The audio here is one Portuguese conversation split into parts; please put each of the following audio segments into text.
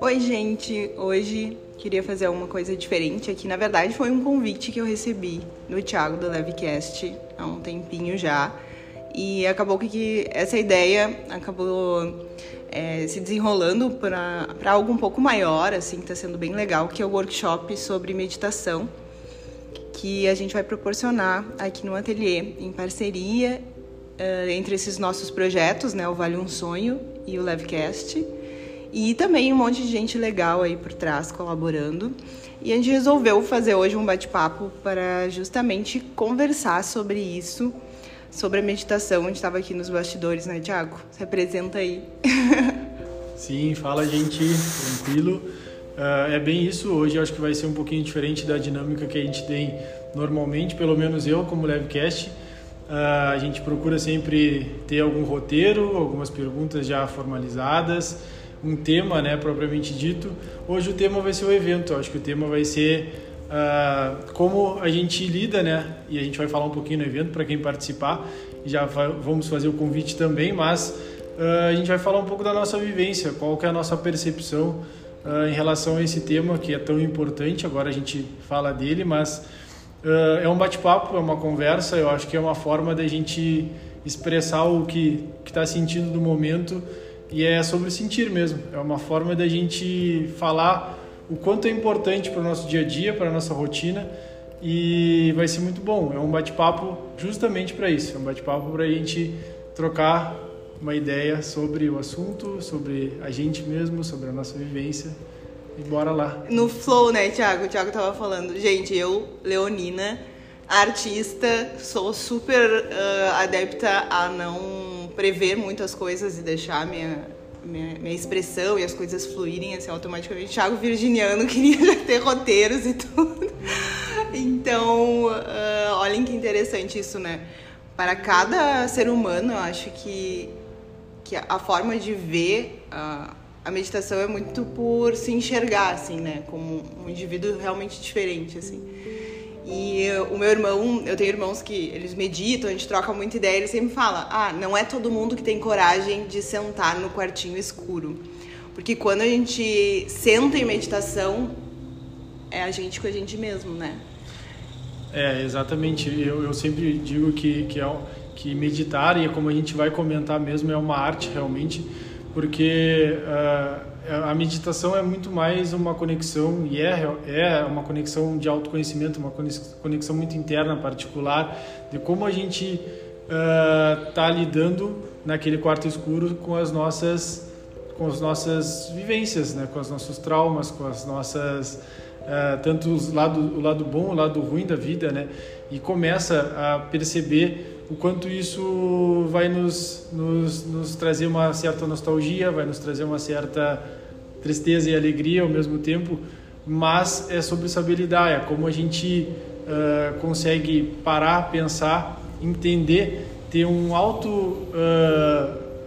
Oi, gente! Hoje queria fazer uma coisa diferente aqui. Na verdade, foi um convite que eu recebi do Thiago do Levecast há um tempinho já. E acabou que essa ideia acabou é, se desenrolando para algo um pouco maior, assim, que está sendo bem legal, que é o workshop sobre meditação, que a gente vai proporcionar aqui no ateliê, em parceria uh, entre esses nossos projetos, né, o Vale um Sonho e o Levecast. E também um monte de gente legal aí por trás colaborando. E a gente resolveu fazer hoje um bate-papo para justamente conversar sobre isso, sobre a meditação. A gente estava aqui nos bastidores, né, Tiago? Se apresenta aí. Sim, fala, gente, tranquilo. Uh, é bem isso. Hoje eu acho que vai ser um pouquinho diferente da dinâmica que a gente tem normalmente, pelo menos eu, como Levecast. Uh, a gente procura sempre ter algum roteiro, algumas perguntas já formalizadas um tema, né, propriamente dito. Hoje o tema vai ser o evento. Eu acho que o tema vai ser uh, como a gente lida, né? E a gente vai falar um pouquinho no evento para quem participar. Já vamos fazer o convite também, mas uh, a gente vai falar um pouco da nossa vivência, qual que é a nossa percepção em relação a esse tema que é tão importante. Agora a gente fala dele, mas é um bate-papo, é uma conversa. Eu acho que é uma forma da gente expressar o que está sentindo no momento e é sobre sentir mesmo. É uma forma da gente falar o quanto é importante para o nosso dia a dia, para a nossa rotina. E vai ser muito bom. É um bate-papo justamente para isso. É um bate-papo para a gente trocar uma ideia sobre o assunto, sobre a gente mesmo, sobre a nossa vivência. E bora lá. No flow, né, Thiago? O Thiago tava falando. Gente, eu, Leonina, artista, sou super uh, adepta a não prever muitas coisas e deixar minha, minha, minha, expressão e as coisas fluírem assim automaticamente. Thiago Virginiano queria ter roteiros e tudo. Então, uh, olhem que interessante isso, né? Para cada ser humano, eu acho que, que a forma de ver uh, a meditação é muito por se enxergar, assim, né? Como um indivíduo realmente diferente, assim. E o meu irmão, eu tenho irmãos que eles meditam, a gente troca muita ideia, ele sempre fala: "Ah, não é todo mundo que tem coragem de sentar no quartinho escuro". Porque quando a gente senta em meditação, é a gente com a gente mesmo, né? É, exatamente. Eu, eu sempre digo que, que, é, que meditar, e é como a gente vai comentar mesmo, é uma arte realmente, porque uh, a meditação é muito mais uma conexão e é, é uma conexão de autoconhecimento, uma conexão muito interna, particular, de como a gente está uh, lidando naquele quarto escuro com as nossas com as nossas vivências, né, com os nossos traumas, com as nossas uh, tanto o lado o lado bom, o lado ruim da vida, né, e começa a perceber o quanto isso vai nos, nos, nos trazer uma certa nostalgia, vai nos trazer uma certa tristeza e alegria ao mesmo tempo, mas é sobre saber lidar, é como a gente uh, consegue parar, pensar, entender, ter um auto... Uh,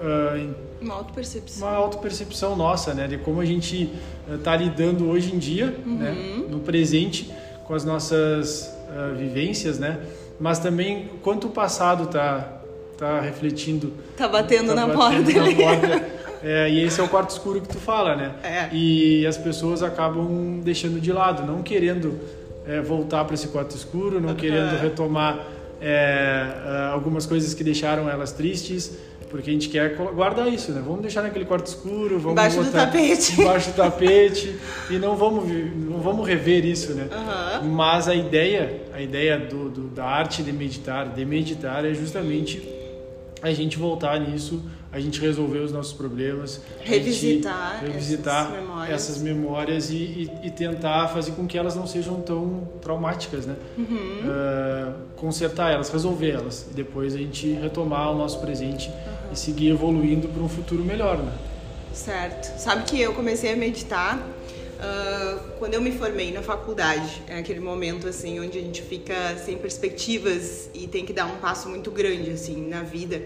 uh, uma auto-percepção. Uma auto-percepção nossa, né? De como a gente está lidando hoje em dia, uhum. né? No presente, com as nossas vivências, né? Mas também quanto o passado está tá refletindo. Tá batendo, tá na, batendo porta, na porta. É, e esse é o quarto escuro que tu fala, né? É. E as pessoas acabam deixando de lado, não querendo é, voltar para esse quarto escuro, não querendo retomar é, é, algumas coisas que deixaram elas tristes, porque a gente quer guardar isso, né? Vamos deixar naquele quarto escuro, vamos embaixo botar do tapete, embaixo do tapete e não vamos não vamos rever isso, né? Uhum. Mas a ideia, a ideia do, do, da arte de meditar, de meditar é justamente a gente voltar nisso a gente resolver os nossos problemas, revisitar, revisitar essas memórias, essas memórias e, e, e, tentar fazer com que elas não sejam tão traumáticas, né? Uhum. Uh, consertar elas, resolver elas, e depois a gente retomar o nosso presente uhum. e seguir evoluindo para um futuro melhor, né? Certo. Sabe que eu comecei a meditar uh, quando eu me formei na faculdade, é aquele momento assim onde a gente fica sem perspectivas e tem que dar um passo muito grande assim na vida.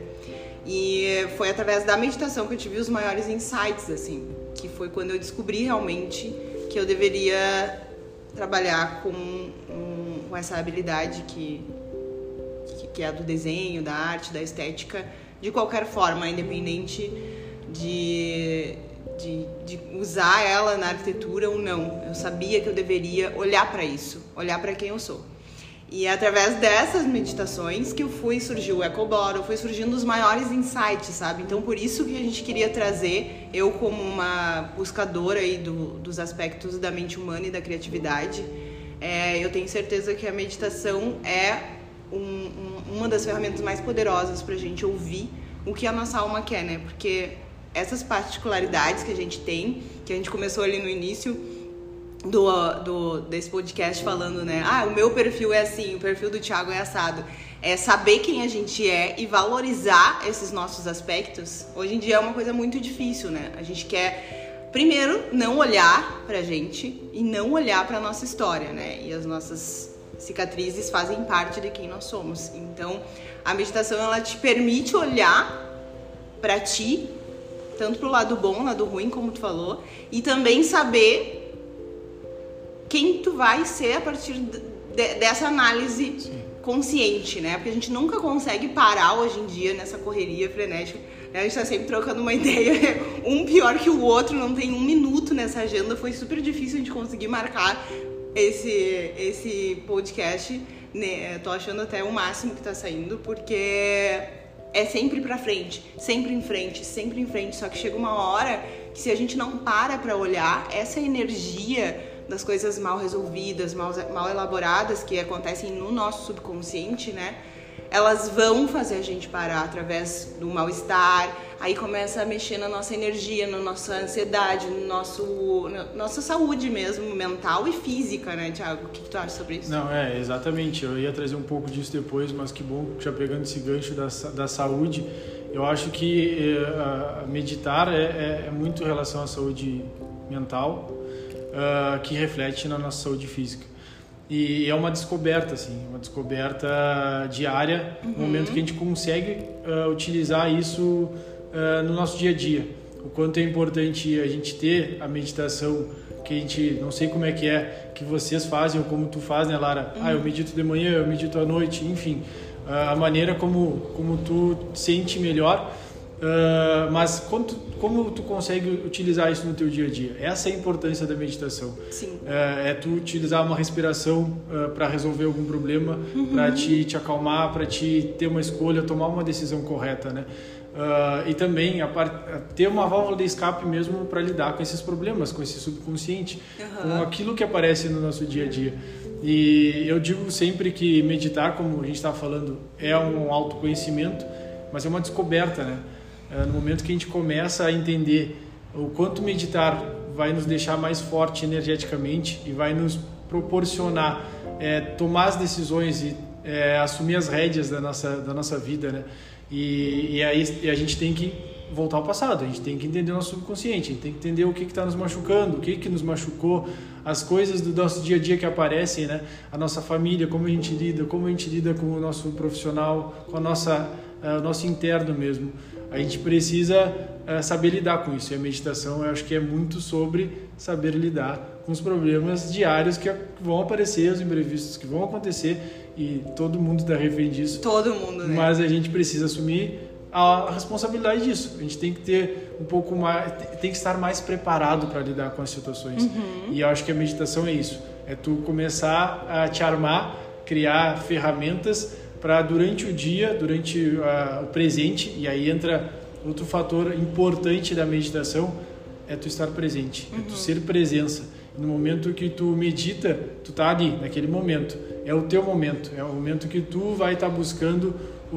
E foi através da meditação que eu tive os maiores insights, assim, que foi quando eu descobri realmente que eu deveria trabalhar com, um, com essa habilidade que, que é a do desenho, da arte, da estética, de qualquer forma, independente de, de, de usar ela na arquitetura ou não. Eu sabia que eu deveria olhar para isso, olhar para quem eu sou. E é através dessas meditações que eu fui surgiu o EcoBottle, foi surgindo os maiores insights, sabe? Então por isso que a gente queria trazer, eu como uma buscadora aí do, dos aspectos da mente humana e da criatividade, é, eu tenho certeza que a meditação é um, um, uma das ferramentas mais poderosas para a gente ouvir o que a nossa alma quer, né? Porque essas particularidades que a gente tem, que a gente começou ali no início, do, do, desse podcast falando, né? Ah, o meu perfil é assim, o perfil do Thiago é assado. É saber quem a gente é e valorizar esses nossos aspectos. Hoje em dia é uma coisa muito difícil, né? A gente quer, primeiro, não olhar pra gente e não olhar pra nossa história, né? E as nossas cicatrizes fazem parte de quem nós somos. Então, a meditação ela te permite olhar para ti, tanto pro lado bom, lado ruim, como tu falou, e também saber quem tu vai ser a partir de, dessa análise Sim. consciente, né? Porque a gente nunca consegue parar hoje em dia nessa correria frenética. Né? A gente tá sempre trocando uma ideia, um pior que o outro, não tem um minuto nessa agenda. Foi super difícil a gente conseguir marcar esse, esse podcast. Né? Tô achando até o máximo que tá saindo, porque é sempre pra frente, sempre em frente, sempre em frente. Só que chega uma hora que se a gente não para pra olhar, essa energia das coisas mal resolvidas, mal, mal elaboradas que acontecem no nosso subconsciente, né? Elas vão fazer a gente parar através do mal-estar, aí começa a mexer na nossa energia, na nossa ansiedade, no nosso, na nossa saúde mesmo, mental e física, né, Tiago? O que, que, tu acha sobre isso? Não, é, exatamente. Eu ia trazer um pouco disso depois, mas que bom, já pegando esse gancho da, da saúde, eu acho que é, meditar é, é, é muito em relação à saúde mental, uh, que reflete na nossa saúde física. E é uma descoberta, assim, uma descoberta diária, uhum. no momento que a gente consegue uh, utilizar isso uh, no nosso dia a dia. O quanto é importante a gente ter a meditação que a gente, não sei como é que é, que vocês fazem ou como tu faz, né, Lara? Uhum. Ah, eu medito de manhã, eu medito à noite, enfim. a maneira como, como tu sente melhor Uh, mas como tu, como tu consegue utilizar isso no teu dia a dia? Essa é a importância da meditação. Sim. Uh, é tu utilizar uma respiração uh, para resolver algum problema, uhum. para te, te acalmar, para te ter uma escolha, tomar uma decisão correta, né? e também part... ter uma válvula de escape mesmo para lidar com esses problemas, com esse subconsciente, uhum. com aquilo que aparece no nosso dia a dia. E eu digo sempre que meditar, como a gente está falando, é um autoconhecimento, mas é uma descoberta, né? É, no momento que a gente começa a entender o quanto meditar vai nos deixar mais forte energeticamente e vai nos proporcionar é, tomar as decisões e é, assumir as rédeas da nossa, da nossa vida, né? E, e aí e a gente tem que voltar ao passado, a gente tem que entender o nosso subconsciente, a gente tem que entender o que está nos machucando, o que, que nos machucou, as coisas do nosso dia a dia que aparecem, né? A nossa família, como a gente lida, como a gente lida com o nosso profissional, com a nossa, uh, o nosso interno mesmo a gente precisa uh, saber lidar com isso. E a meditação, eu acho que é muito sobre saber lidar com os problemas diários que vão aparecer, os imprevistos que vão acontecer e todo mundo está refém disso. Todo mundo, né? Mas a gente precisa assumir a responsabilidade disso. A gente tem que ter um pouco mais, tem que estar mais preparado para lidar com as situações. Uhum. E eu acho que a meditação é isso. É tu começar a te armar, criar ferramentas para durante o dia, durante o presente, e aí entra outro fator importante da meditação, é tu estar presente, uhum. é tu uhum. ser presença. No momento que tu medita, tu tá ali, naquele momento. É o teu momento, é o momento que tu vai estar tá buscando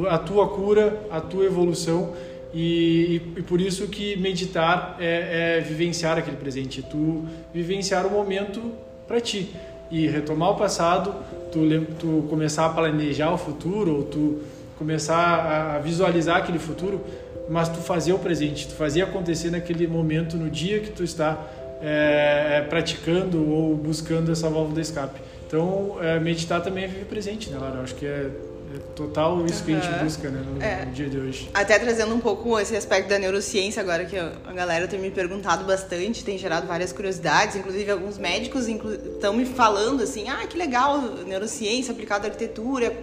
a tua cura, a tua evolução. E, e, e, por isso que meditar é, é vivenciar aquele presente, é tu vivenciar o momento para ti e retomar o passado, tu, tu começar a planejar o futuro, ou tu começar a visualizar aquele futuro, mas tu fazer o presente, tu fazer acontecer naquele momento, no dia que tu está é, praticando ou buscando essa válvula de escape. Então, é, meditar também é viver presente, né, Lara? Eu acho que é é total isso uhum. que a gente busca né, no, é. dia de hoje. Até trazendo um pouco esse aspecto da neurociência agora que a galera tem me perguntado bastante, tem gerado várias curiosidades, inclusive alguns médicos estão me falando assim, ah, que legal, neurociência aplicada à arquitetura,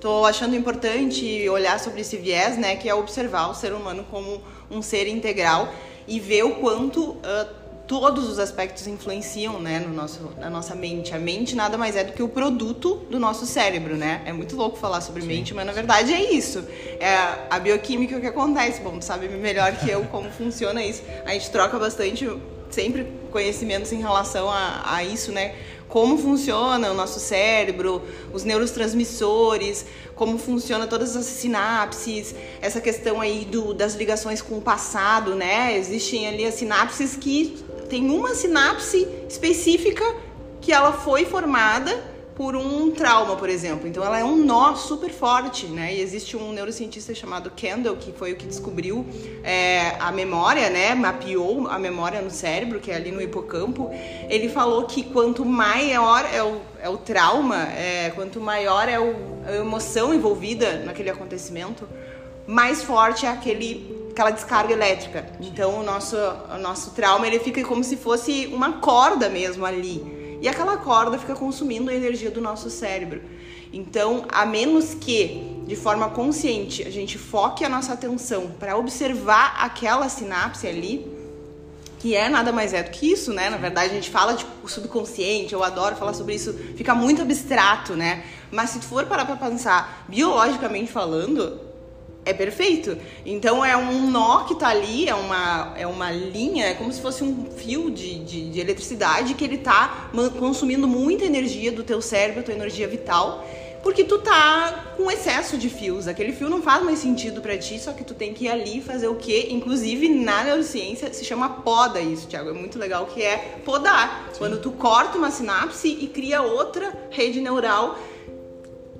tô achando importante olhar sobre esse viés, né, que é observar o ser humano como um ser integral e ver o quanto uh, todos os aspectos influenciam, né, no nosso, na nossa mente. A mente nada mais é do que o produto do nosso cérebro, né? É muito louco falar sobre Sim. mente, mas na verdade é isso. É a bioquímica que acontece. Bom, tu sabe melhor que eu como funciona isso. A gente troca bastante sempre conhecimentos em relação a, a isso, né? Como funciona o nosso cérebro, os neurotransmissores, como funciona todas as sinapses, essa questão aí do, das ligações com o passado, né? Existem ali as sinapses que tem uma sinapse específica que ela foi formada por um trauma, por exemplo. Então ela é um nó super forte, né? E existe um neurocientista chamado Kendall que foi o que descobriu é, a memória, né? Mapeou a memória no cérebro, que é ali no hipocampo. Ele falou que quanto maior é o, é o trauma, é, quanto maior é o, a emoção envolvida naquele acontecimento, mais forte é aquele aquela descarga elétrica. Então o nosso, o nosso trauma ele fica como se fosse uma corda mesmo ali. E aquela corda fica consumindo a energia do nosso cérebro. Então, a menos que de forma consciente a gente foque a nossa atenção para observar aquela sinapse ali, que é nada mais é do que isso, né? Na verdade, a gente fala de subconsciente, eu adoro falar sobre isso, fica muito abstrato, né? Mas se tu for parar para pensar, biologicamente falando, é perfeito. Então é um nó que tá ali, é uma, é uma linha, é como se fosse um fio de, de, de eletricidade que ele tá consumindo muita energia do teu cérebro, tua energia vital, porque tu tá com excesso de fios. Aquele fio não faz mais sentido para ti, só que tu tem que ir ali fazer o quê? Inclusive na neurociência se chama poda isso, Thiago. É muito legal que é podar. Sim. Quando tu corta uma sinapse e cria outra rede neural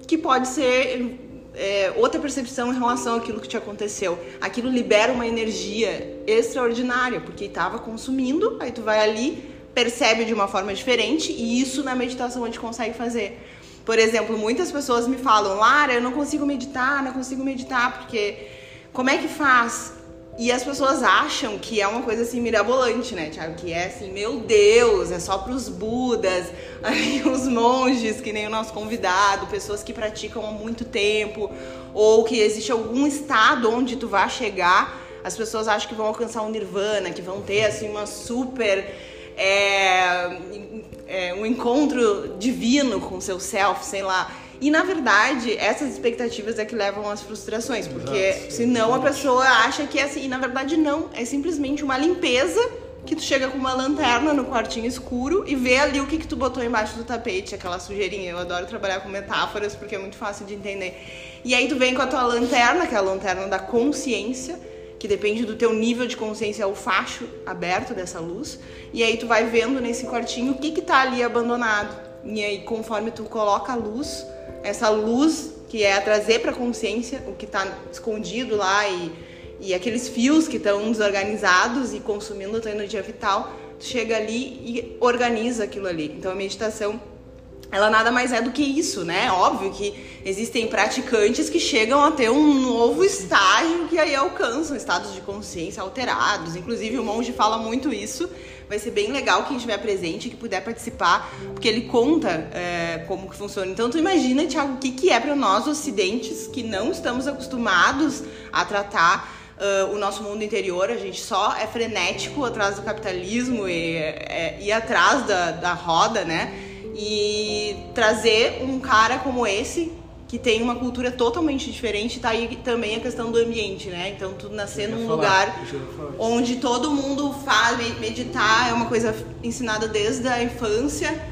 que pode ser é, outra percepção em relação àquilo que te aconteceu. Aquilo libera uma energia extraordinária, porque estava consumindo, aí tu vai ali, percebe de uma forma diferente, e isso na meditação a gente consegue fazer. Por exemplo, muitas pessoas me falam, Lara, eu não consigo meditar, não consigo meditar, porque como é que faz? E as pessoas acham que é uma coisa assim mirabolante, né, Tiago? Que é assim, meu Deus, é só para os budas, os monges, que nem o nosso convidado, pessoas que praticam há muito tempo, ou que existe algum estado onde tu vai chegar. As pessoas acham que vão alcançar um nirvana, que vão ter assim uma super é, é, um encontro divino com o seu self, sei lá. E na verdade, essas expectativas é que levam às frustrações, porque Exato, senão a pessoa acha que é assim, e na verdade não, é simplesmente uma limpeza que tu chega com uma lanterna no quartinho escuro e vê ali o que, que tu botou embaixo do tapete, aquela sujeirinha. Eu adoro trabalhar com metáforas porque é muito fácil de entender. E aí tu vem com a tua lanterna, que é a lanterna da consciência, que depende do teu nível de consciência, é o facho aberto dessa luz. E aí tu vai vendo nesse quartinho o que que tá ali abandonado. E aí conforme tu coloca a luz, essa luz que é trazer para a consciência o que está escondido lá e, e aqueles fios que estão desorganizados e consumindo a tua energia vital, tu chega ali e organiza aquilo ali. Então a meditação ela nada mais é do que isso, né? Óbvio que existem praticantes que chegam a ter um novo estágio que aí alcançam estados de consciência alterados. Inclusive o monge fala muito isso Vai ser bem legal quem estiver presente, que puder participar, porque ele conta é, como que funciona. Então, tu imagina, Tiago, o que, que é para nós ocidentes que não estamos acostumados a tratar uh, o nosso mundo interior. A gente só é frenético atrás do capitalismo e é, ir atrás da, da roda, né? E trazer um cara como esse que tem uma cultura totalmente diferente, tá aí também a questão do ambiente, né? Então, tu nascer num falar, lugar onde todo mundo fala, meditar é uma coisa ensinada desde a infância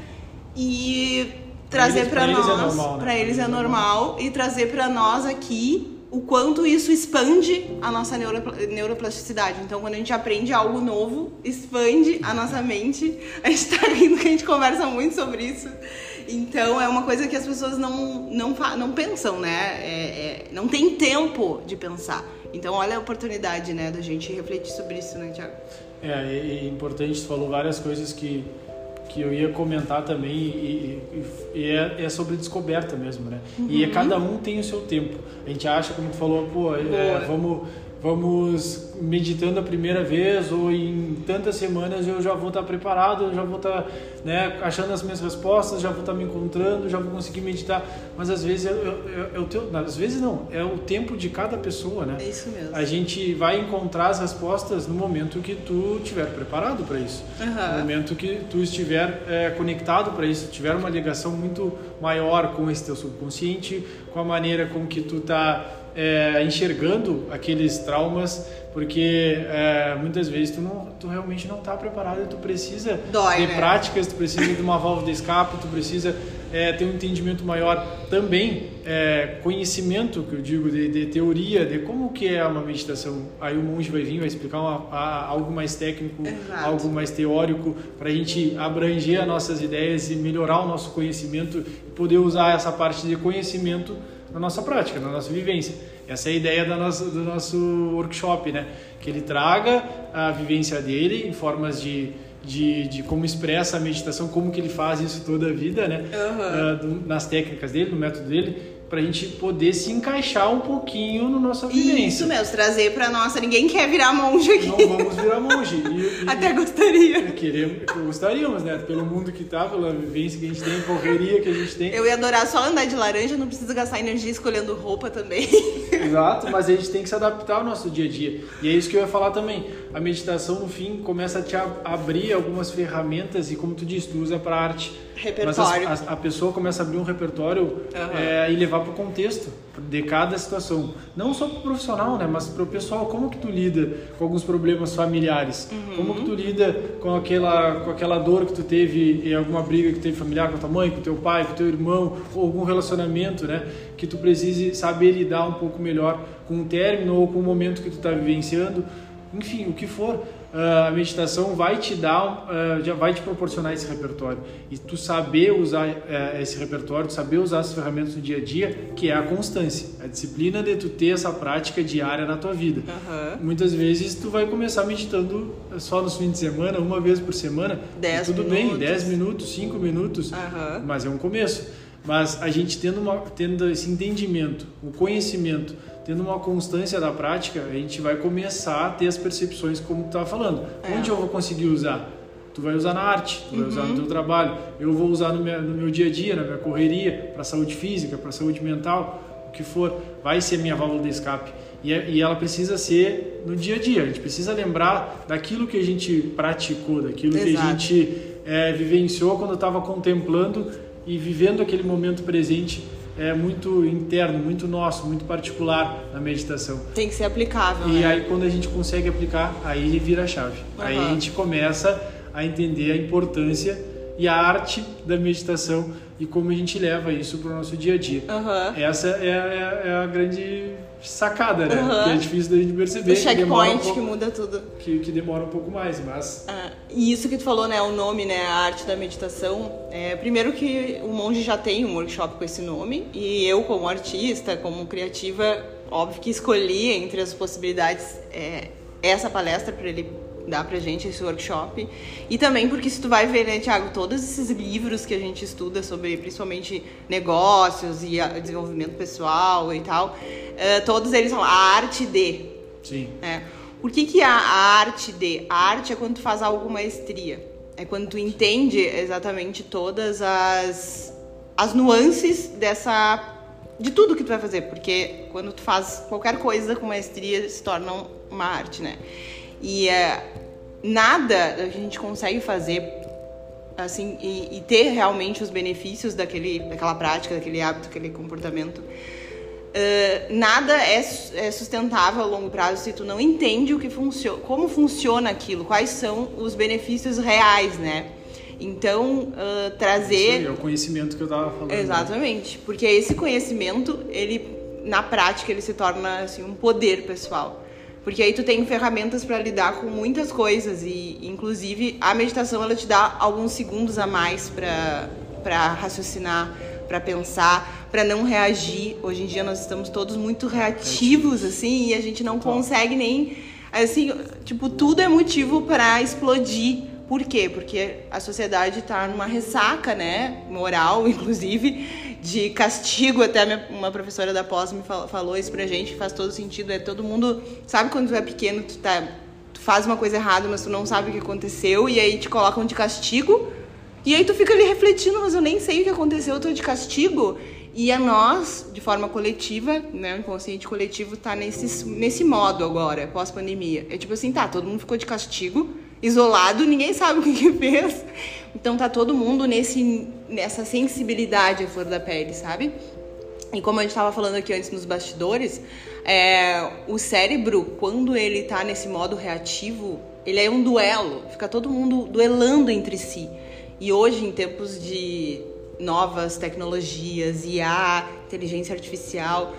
e trazer para nós, para eles, é, eles é normal e trazer para nós aqui o quanto isso expande a nossa neuro, neuroplasticidade. Então, quando a gente aprende algo novo, expande a nossa mente. A gente tá rindo que a gente conversa muito sobre isso. Então é uma coisa que as pessoas não, não, não pensam, né? É, é, não tem tempo de pensar. Então olha a oportunidade, né, da gente refletir sobre isso, né, Tiago? É, é importante, você falou várias coisas que, que eu ia comentar também e, e, e é, é, sobre descoberta mesmo, né? Uhum. E é, cada um tem o seu tempo. A gente acha, como tu falou, pô, é, vamos vamos meditando a primeira vez ou em tantas semanas eu já vou estar preparado, eu já vou estar né, achando as minhas respostas, já vou estar me encontrando, já vou conseguir meditar. Mas às vezes é, o teu, às vezes não, é o tempo de cada pessoa, né? É isso mesmo. A gente vai encontrar as respostas no momento que tu estiver preparado para isso, Uhum. no momento que tu estiver é, conectado para isso, tiver uma ligação muito maior com esse teu subconsciente, com a maneira com que tu tá é, enxergando aqueles traumas, porque é, muitas vezes tu, não, tu realmente não está preparado e tu precisa Dói, de né? práticas, tu precisa de uma válvula de escape, tu precisa é, ter um entendimento maior também, é, conhecimento, que eu digo, de, de teoria, de como que é uma meditação. Aí o monge vai vir, vai explicar uma, a- algo mais técnico, Exato. algo mais teórico, para a gente abranger as nossas ideias e melhorar o nosso conhecimento e poder usar essa parte de conhecimento na nossa prática, na nossa vivência. Essa é a ideia da nossa, do nosso workshop, né? Que ele traga a vivência dele em formas de, de, de como expressa a meditação, como que ele faz isso toda a vida, né? Aham. Ah, do- nas técnicas dele, no método dele, para a gente poder se encaixar um pouquinho na nossa vivência. Isso mesmo, trazer pra nossa. Ninguém quer virar monge aqui. Não vamos virar monge. E- e- Até gostaria. Queremos, gostaríamos, né? Pelo mundo que tá, pela vivência que a gente tem, correria que a gente tem. Eu ia adorar só andar de laranja, não precisa gastar energia escolhendo roupa também. Exato, mas a gente tem que se adaptar ao nosso dia a dia. E é isso que eu ia falar também. A meditação, no fim, começa a te a- abrir algumas ferramentas e, como tu disse, tu usa para arte. Mas Repertório. as- a, a pessoa começa a abrir um repertório Aham. é, e levar para o contexto de cada situação. Não só para o profissional, né? Mas para o pessoal. Como que tu lida com alguns problemas familiares? Uhum. Como que tu lida com aquela, com aquela dor que tu teve em alguma briga que teve familiar com a tua mãe, com o teu pai, com o teu irmão, ou algum relacionamento, né? Que tu precise saber lidar um pouco melhor com o término ou com o momento que tu está vivenciando. Enfim, o que for. Ah, a meditação vai te dar, ah, já vai te proporcionar esse repertório. E tu saber usar eh, esse repertório, tu saber usar as ferramentas no dia a dia, que é a constância, a disciplina de tu ter essa prática diária na tua vida. Aham. Muitas vezes tu vai começar meditando só nos fins de semana, uma vez por semana. Dez tudo bem, minutos. 10 minutos, 5 minutos, Aham. mas é um começo. Mas a gente tendo, uma, tendo esse entendimento, o conhecimento, tendo uma constância da prática, a gente vai começar a ter as percepções como tu estava falando. É. Onde eu vou conseguir usar? Tu vai usar na arte, tu vai usar Uhum. no teu trabalho, eu vou usar no meu, no meu dia a dia, na minha correria, para saúde física, para saúde mental, o que for, vai ser minha válvula de escape. E, é- e ela precisa ser no dia a dia. A gente precisa lembrar daquilo que a gente praticou, daquilo que a Exato. gente é, vivenciou quando estava contemplando e vivendo aquele momento presente é muito interno, muito nosso, muito particular na meditação. Tem que ser aplicável, E né? aí quando a gente consegue aplicar, aí vira a chave. Aí a gente começa a entender a importância e a arte da meditação e como a gente leva isso para o nosso dia a dia. Aham. Essa é, é é a grande sacada, né? Aham. Que é difícil da gente perceber. O que demora um checkpoint que muda tudo. que, que demora um pouco mais, mas Ah, e isso que tu falou, né, o nome, né, a arte da meditação. É, primeiro que o monge já tem um workshop com esse nome e eu como artista, como criativa, óbvio que escolhi entre as possibilidades é, essa palestra para ele dar pra gente esse workshop e também porque se tu vai ver, né, Thiago, todos esses livros que a gente estuda sobre principalmente negócios e a- desenvolvimento pessoal e tal, eh, todos eles são a arte de sim. é. Por que, que a, arte de? A arte é quando tu faz algo com maestria. É quando tu entende exatamente todas as, as nuances dessa. de tudo que tu vai fazer. Porque quando tu faz qualquer coisa com maestria, se torna um- uma arte, né? E é, nada a gente consegue fazer assim e, e ter realmente os benefícios daquele, daquela prática, daquele hábito, daquele comportamento. Uh, nada é, é sustentável a longo prazo se tu não entende o que funciona, como funciona aquilo, quais são os benefícios reais, né? Então, uh, Isso trazer aí, é o conhecimento que eu tava falando. Exatamente, porque esse conhecimento, ele na prática ele se torna assim um poder pessoal. Porque aí tu tem ferramentas para lidar com muitas coisas e inclusive a meditação ela te dá alguns segundos a mais para para raciocinar, para pensar, para não reagir. Hoje em dia nós estamos todos muito reativos assim e a gente não consegue nem assim, tipo, tudo é motivo para explodir. Por quê? Porque a sociedade tá numa ressaca, né, moral, inclusive, de castigo, até minha, uma professora da pós me falou, falou isso pra gente, faz todo sentido, é todo mundo, sabe quando tu é pequeno, tu tá tu faz uma coisa errada, mas tu não sabe o que aconteceu e aí te colocam de castigo. E aí tu fica ali refletindo, mas eu nem sei o que aconteceu, eu tô de castigo. E a nós, de forma coletiva, né, o inconsciente coletivo tá nesse, nesse modo agora, pós-pandemia. É tipo assim, tá, todo mundo ficou de castigo, isolado, ninguém sabe o que, que fez. Então tá todo mundo nesse, nessa sensibilidade à flor da pele, sabe? E como a gente estava falando aqui antes nos bastidores, é, o cérebro, quando ele tá nesse modo reativo, ele é um duelo, fica todo mundo duelando entre si. E hoje, em tempos de novas tecnologias, IA, inteligência artificial,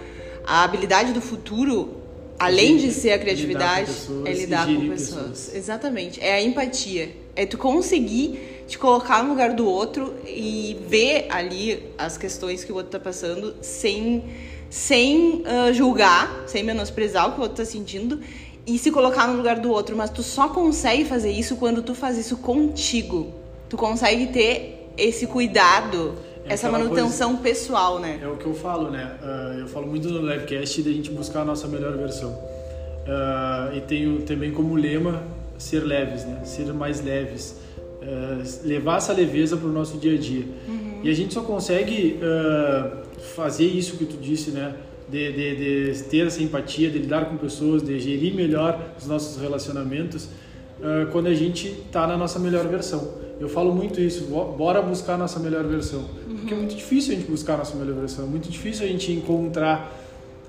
a habilidade do futuro, além de ser a criatividade, é lidar com pessoas. pessoas. Exatamente. É a empatia. É tu conseguir te colocar no lugar do outro e ver ali as questões que o outro tá passando sem, sem uh, julgar, sem menosprezar o que o outro tá sentindo e se colocar no lugar do outro. Mas tu só consegue fazer isso quando tu faz isso contigo. Tu consegue ter esse cuidado é essa manutenção coisa, pessoal, né? É o que eu falo, né? Uh, eu falo muito no livecast da gente buscar a nossa melhor versão. Uh, e tenho também como lema ser leves, né? Ser mais leves. Uh, levar essa leveza para o nosso dia a dia. Uhum. E a gente só consegue fazer isso que tu disse, né? De, de, de, ter essa empatia, de lidar com pessoas, de gerir melhor os nossos relacionamentos, quando a gente está na nossa melhor versão. Eu falo muito isso, bora buscar a nossa melhor versão. Porque é muito difícil a gente buscar nossa melhor versão, é muito difícil a gente encontrar,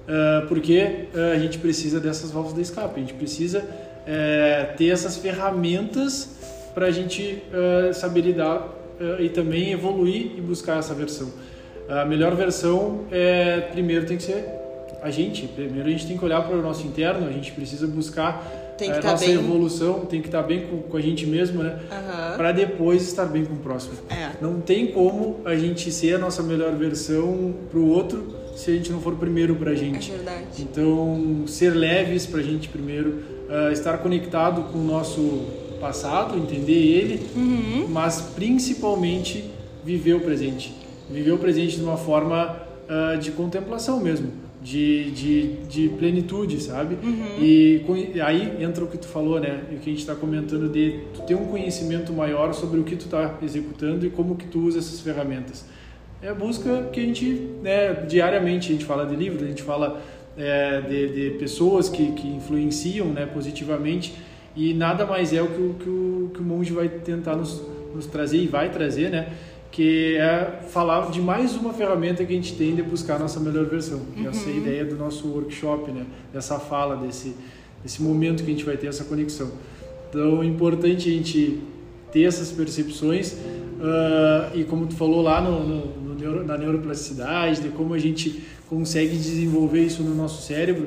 uh, porque uh, a gente precisa dessas válvulas de escape, a gente precisa uh, ter essas ferramentas para a gente saber lidar e também evoluir e buscar essa versão. A melhor versão, é, primeiro, tem que ser a gente. Primeiro, a gente tem que olhar para o nosso interno, a gente precisa buscar tem que a tá nossa bem... evolução tem que estar tá bem com, com, a gente mesmo, né? Uhum. Para depois estar bem com o próximo. É. Não tem como a gente ser a nossa melhor versão para o outro se a gente não for primeiro para a gente. É verdade. Então, ser leves para a gente primeiro, uh, estar conectado com o nosso passado, entender ele, uhum. mas principalmente viver o presente. Viver o presente de uma forma uh, de contemplação mesmo de, de, de plenitude, sabe? Uhum. E, e aí entra o que tu falou, né? E o que a gente está comentando de tu ter um conhecimento maior sobre o que tu está executando e como que tu usa essas ferramentas. É a busca que a gente, né, diariamente, a gente fala de livros, a gente fala é, de, de, pessoas que, que influenciam né, positivamente e nada mais é o que o, que o, que o monge vai tentar nos, nos trazer e vai trazer, né? Que é falar de mais uma ferramenta que a gente tem de buscar a nossa melhor versão. Uhum. Essa é a ideia do nosso workshop, né? Dessa fala, desse, desse momento que a gente vai ter essa conexão. Então, é importante a gente ter essas percepções uh, e como tu falou lá no, no, no neuro, na neuroplasticidade, de como a gente consegue desenvolver isso no nosso cérebro,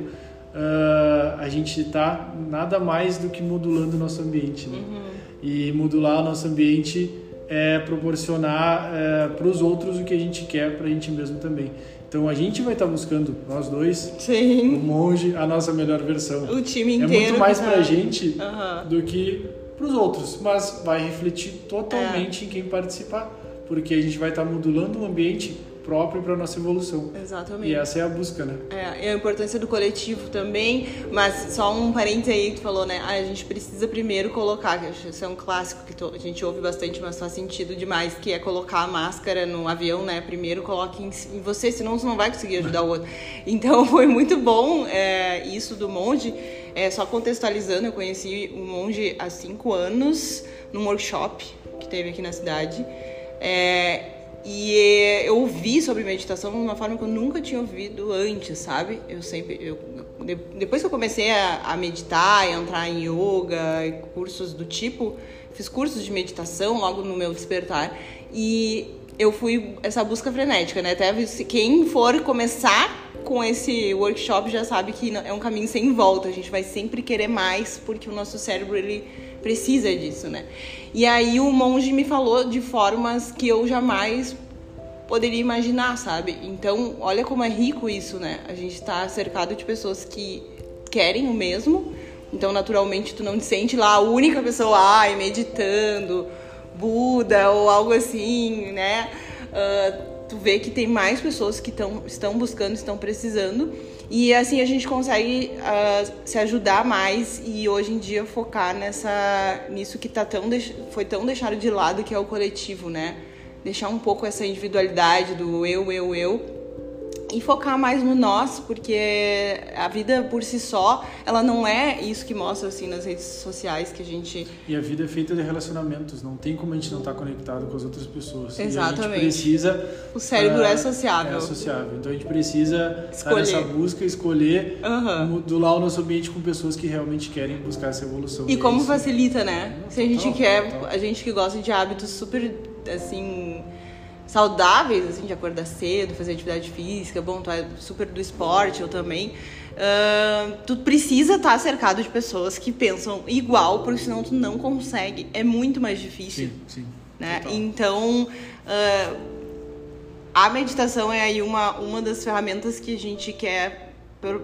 uh, a gente está nada mais do que modulando o nosso ambiente, né? Uhum. E modular o nosso ambiente é, proporcionar é, para os outros o que a gente quer para a gente mesmo também. Então a gente vai estar tá buscando, nós dois, Sim. o monge, a nossa melhor versão. O time inteiro. É muito mais para a gente uhum. do que para os outros, mas vai refletir totalmente é. em quem participar, porque a gente vai estar tá modulando o ambiente próprio para nossa evolução. Exatamente. E essa é a busca, né? É, e a importância do coletivo também, mas só um parênteses aí que tu falou, né? Ah, a gente precisa primeiro colocar, que isso é um clássico que a gente ouve bastante, mas faz sentido demais, que é colocar a máscara no avião, né? Primeiro coloque em, em você, senão você não vai conseguir ajudar o outro. Então foi muito bom é, isso do monge. É, só contextualizando, eu conheci o monge há cinco anos num workshop que teve aqui na cidade. É, e eu ouvi sobre meditação de uma forma que eu nunca tinha ouvido antes, sabe? Eu sempre. Eu, depois que eu comecei a, a meditar, a entrar em yoga e cursos do tipo, fiz cursos de meditação logo no meu despertar. E eu fui essa busca frenética, né? Até quem for começar com esse workshop já sabe que é um caminho sem volta. A gente vai sempre querer mais porque o nosso cérebro ele precisa disso, né? E aí o monge me falou de formas que eu jamais poderia imaginar, sabe? Então, olha como é rico isso, né? A gente está cercado de pessoas que querem o mesmo. Então, naturalmente, tu não te sente lá a única pessoa, ai, meditando, Buda ou algo assim, né? Uh, tu vê que tem mais pessoas que tão, estão buscando, estão precisando. E assim a gente consegue uh, se ajudar mais e hoje em dia focar nessa nisso que tá tão foi tão deixado de lado que é o coletivo, né? Deixar um pouco essa individualidade do eu, eu, eu e focar mais no nós, porque a vida por si só, ela não é isso que mostra assim nas redes sociais que a gente E a vida é feita de relacionamentos, não tem como a gente não estar conectado com as outras pessoas. Exatamente. E a gente precisa O cérebro uh, é sociável. É sociável. Então a gente precisa estar nessa busca, escolher uhum. modular o nosso ambiente com pessoas que realmente querem buscar essa evolução. E como facilita, né? Se a gente quer, a gente que gosta de hábitos super assim saudáveis, assim, de acordar cedo, fazer atividade física, bom, tu é super do esporte, eu também. Uh, tu precisa estar cercado de pessoas que pensam igual, porque senão tu não consegue. É muito mais difícil. Sim, sim. Né? Então, uh, a meditação é aí uma, uma das ferramentas que a gente quer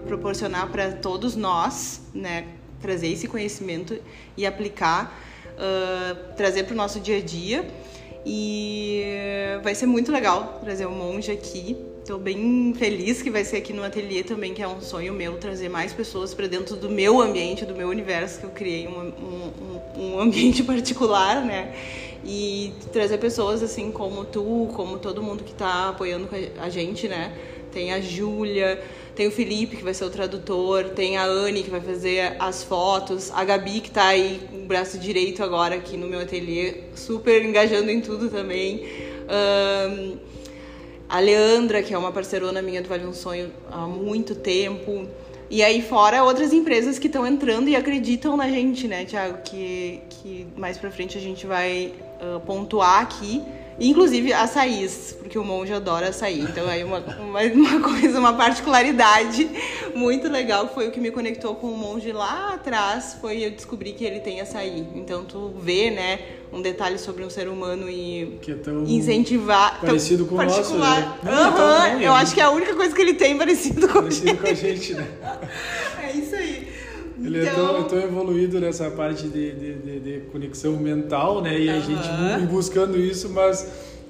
proporcionar para todos nós, né? Trazer esse conhecimento e aplicar, uh, trazer para o nosso dia a dia. E vai ser muito legal trazer o monge aqui. Estou bem feliz que vai ser aqui no ateliê também, que é um sonho meu trazer mais pessoas para dentro do meu ambiente, do meu universo que eu criei, um, um, um ambiente particular, né? E trazer pessoas assim como tu, como todo mundo que está apoiando a gente, né? Tem a Júlia, tem o Felipe, que vai ser o tradutor, tem a Anne, que vai fazer as fotos, a Gabi, que está aí com o braço direito agora aqui no meu ateliê, super engajando em tudo também. Um, a Leandra, que é uma parcerona minha do Vale um Sonho há muito tempo. E aí fora outras empresas que estão entrando e acreditam na gente, né, Tiago? Que, que mais pra frente a gente vai uh, pontuar aqui. Inclusive açaís, porque o monge adora açaí. Então aí uma, uma, uma, coisa, uma particularidade muito legal foi o que me conectou com o monge lá atrás, foi eu descobrir que ele tem açaí. Então tu vê, né, um detalhe sobre um ser humano e que é tão incentivar. Parecido com o nosso. Né? Uhum, é eu acho que é a única coisa que ele tem parecido com parecido a gente. com a gente, né? Ele então... é, tão, então é tão, evoluído nessa parte de, de, de, de conexão mental, né? E a gente buscando isso, mas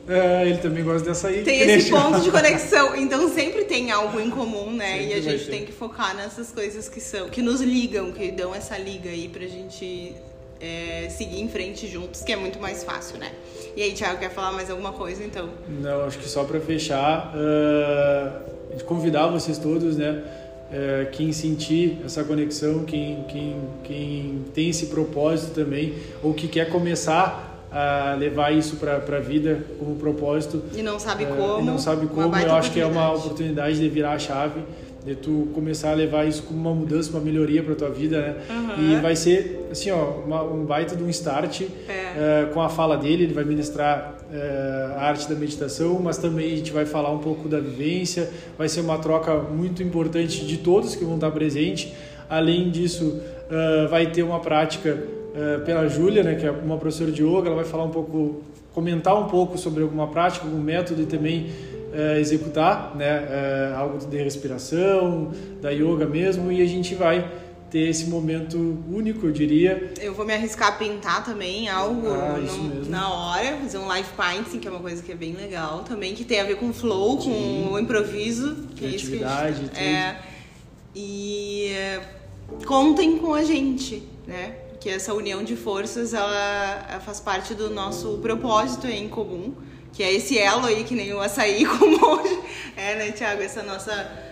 é, ele também gosta dessa aí. Tem esse ponto de conexão. Então sempre tem algo em comum, né? Sempre e a gente tem que focar nessas coisas que são, que nos ligam, que dão essa liga aí pra gente é, seguir em frente juntos, que é muito mais fácil, né? E aí, Thiago, quer falar mais alguma coisa então? Não, acho que só para fechar, uh, convidar vocês todos, né? Uh, quem sentir essa conexão, quem, quem, quem tem esse propósito também, ou que quer começar a levar isso para a vida como propósito. E não sabe uh, como. E não sabe como, eu acho que é uma oportunidade de virar a chave de tu começar a levar isso como uma mudança, uma melhoria para tua vida, né? Uhum. E vai ser assim, ó, uma, um baita de um start é. uh, com a fala dele. Ele vai ministrar uh, a arte da meditação, mas também a gente vai falar um pouco da vivência. Vai ser uma troca muito importante de todos que vão estar presentes. Além disso, uh, vai ter uma prática pela Júlia, né, que é uma professora de yoga. Ela vai falar um pouco, comentar um pouco sobre alguma prática, algum método e também é, executar né, é, algo de respiração, da yoga mesmo, e a gente vai ter esse momento único, eu diria. Eu vou me arriscar a pintar também algo ah, no, na hora, fazer um live painting, que é uma coisa que é bem legal também, que tem a ver com flow, Sim. com o improviso. Que é Criatividade, é tudo. É, e contem com a gente, né? Que essa união de forças, ela, ela faz parte do nosso propósito em comum que é esse elo aí, que nem o açaí com o monge, é, né, Tiago? Essa nossa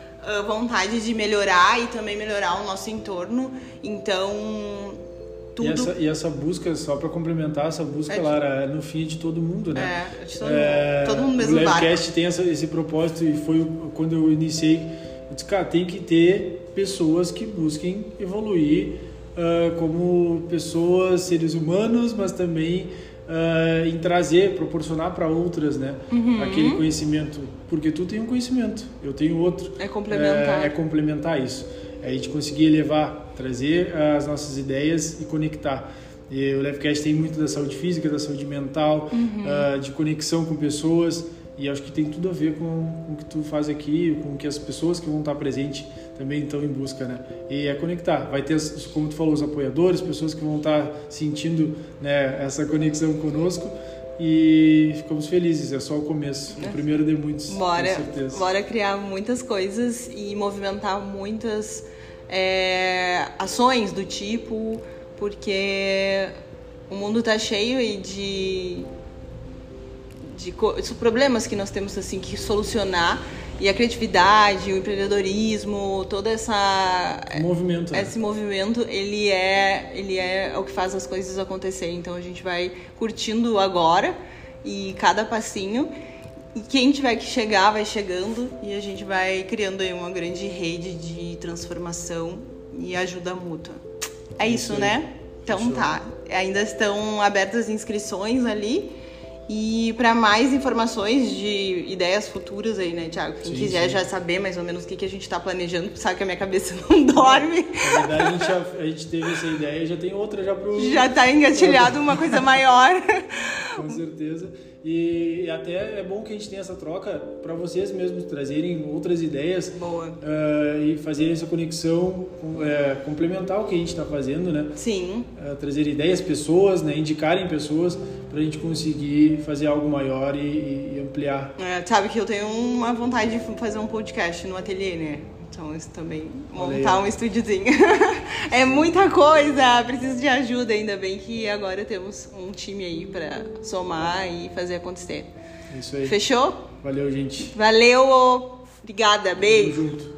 vontade de melhorar e também melhorar o nosso entorno. Então, tudo... E essa, e essa busca, só para complementar, essa busca, é de... Lara, é no fim de todo mundo, né? É, de todo, é, mundo. todo mundo mesmo O Livecast tem essa, esse propósito e foi quando eu iniciei, eu disse, cara, tem que ter pessoas que busquem evoluir uh, como pessoas, seres humanos, mas também uh, em trazer, proporcionar para outras, né, uhum. aquele conhecimento, porque tu tem um conhecimento, eu tenho outro. É complementar. É, é complementar isso. É a gente conseguir levar, trazer as nossas ideias e conectar. E o Levcast tem muito da saúde física, da saúde mental, uhum. uh, de conexão com pessoas. E acho que tem tudo a ver com, com o que tu faz aqui, com que as pessoas que vão estar presentes também estão em busca, né? E é conectar. Vai ter, como tu falou, os apoiadores, pessoas que vão estar sentindo né, essa conexão conosco. e ficamos felizes. É só o começo, o primeiro de muitos. Bora, com certeza. bora criar muitas coisas e movimentar muitas é, ações do tipo, porque o mundo tá cheio de, de de problemas que nós temos assim que solucionar. E a criatividade, o empreendedorismo, toda essa O movimento. né? esse movimento ele é ele é o que faz as coisas acontecer. Então a gente vai curtindo agora e cada passinho. E quem tiver que chegar vai chegando. E a gente vai criando aí uma grande rede de transformação e ajuda mútua. É isso, isso né? Então tá. Ainda estão abertas as inscrições ali e para mais informações de ideias futuras aí, né, Thiago? Quem Sim, quiser sim. já saber mais ou menos o que, que a gente tá planejando, sabe que a minha cabeça não dorme. Na verdade, a gente, já, a gente teve essa ideia e já tem outra já pro. Já tá engatilhado uma coisa maior. Com certeza. E, até é bom que a gente tenha essa troca para vocês mesmos trazerem outras ideias Boa. ah, e fazerem essa conexão, é, complementar o que a gente está fazendo, né? Sim, Ah, trazer ideias, pessoas, né? indicarem pessoas para a gente conseguir fazer algo maior e, e ampliar. É, sabe que eu tenho uma vontade de fazer um podcast no ateliê, né? Então isso também, montar um estúdiozinho. é muita coisa, preciso de ajuda, ainda bem que agora temos um time aí pra somar e fazer acontecer. Isso aí. Fechou? Valeu, gente. Valeu, obrigada, beijo. Tamo junto.